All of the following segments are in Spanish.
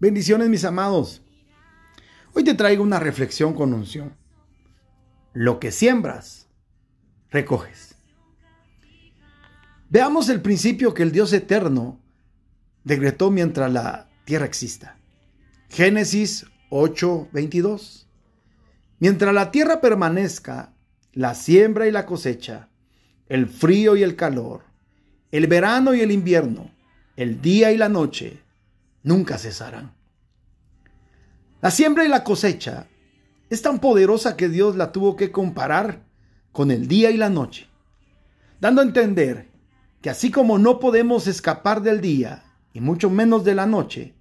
Bendiciones mis amados. Hoy te traigo una reflexión con unción. Lo que siembras, recoges. Veamos el principio que el Dios eterno decretó mientras la tierra exista. Génesis 8:22. Mientras la tierra permanezca, la siembra y la cosecha, el frío y el calor, el verano y el invierno, el día y la noche, nunca cesarán. La siembra y la cosecha es tan poderosa que Dios la tuvo que comparar con el día y la noche, dando a entender que así como no podemos escapar del día y mucho menos de la noche,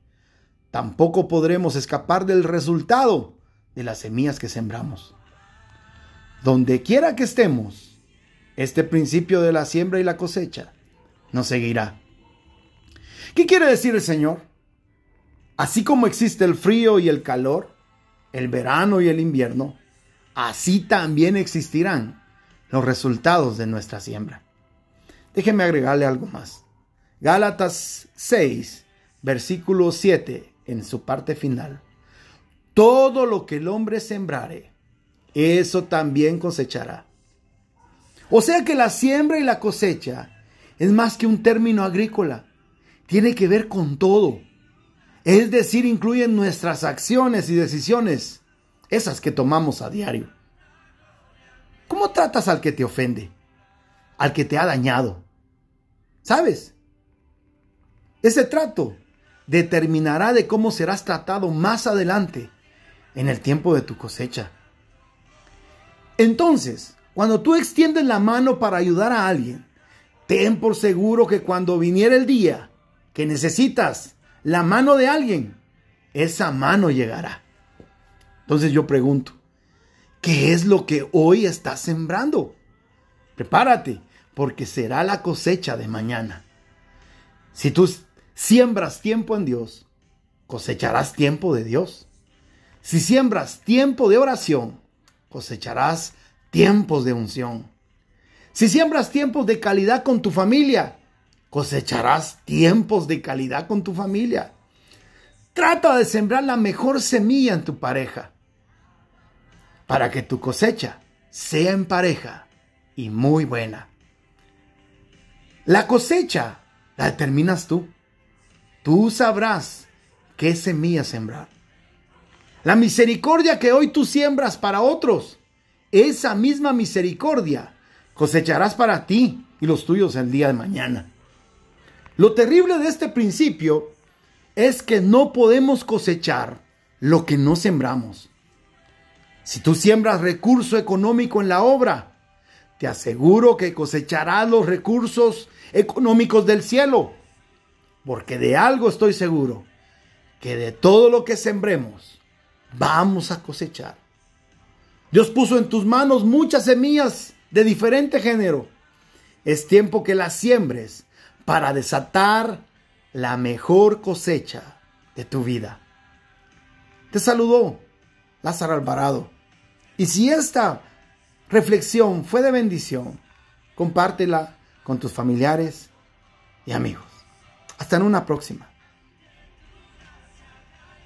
tampoco podremos escapar del resultado de las semillas que sembramos. Donde quiera que estemos, este principio de la siembra y la cosecha nos seguirá. ¿Qué quiere decir el Señor? Así como existe el frío y el calor, el verano y el invierno, así también existirán los resultados de nuestra siembra. Déjeme agregarle algo más. Gálatas 6, versículo 7, en su parte final. Todo lo que el hombre sembrare, eso también cosechará. O sea que la siembra y la cosecha es más que un término agrícola. Tiene que ver con todo. Es decir, incluyen nuestras acciones y decisiones, esas que tomamos a diario. ¿Cómo tratas al que te ofende? Al que te ha dañado. ¿Sabes? Ese trato determinará de cómo serás tratado más adelante en el tiempo de tu cosecha. Entonces, cuando tú extiendes la mano para ayudar a alguien, ten por seguro que cuando viniera el día que necesitas la mano de alguien, esa mano llegará. Entonces yo pregunto, ¿qué es lo que hoy estás sembrando? Prepárate, porque será la cosecha de mañana. Si tú siembras tiempo en Dios, cosecharás tiempo de Dios. Si siembras tiempo de oración, cosecharás tiempos de unción. Si siembras tiempos de calidad con tu familia, cosecharás tiempos de calidad con tu familia. Trata de sembrar la mejor semilla en tu pareja para que tu cosecha sea en pareja y muy buena. La cosecha la determinas tú. Tú sabrás qué semilla sembrar. La misericordia que hoy tú siembras para otros, esa misma misericordia cosecharás para ti y los tuyos el día de mañana. Lo terrible de este principio es que no podemos cosechar lo que no sembramos. Si tú siembras recurso económico en la obra, te aseguro que cosecharás los recursos económicos del cielo. Porque de algo estoy seguro, que de todo lo que sembremos, vamos a cosechar. Dios puso en tus manos muchas semillas de diferente género. Es tiempo que las siembres para desatar la mejor cosecha de tu vida. Te saludó Lázaro Alvarado. Y si esta reflexión fue de bendición, compártela con tus familiares y amigos. Hasta en una próxima.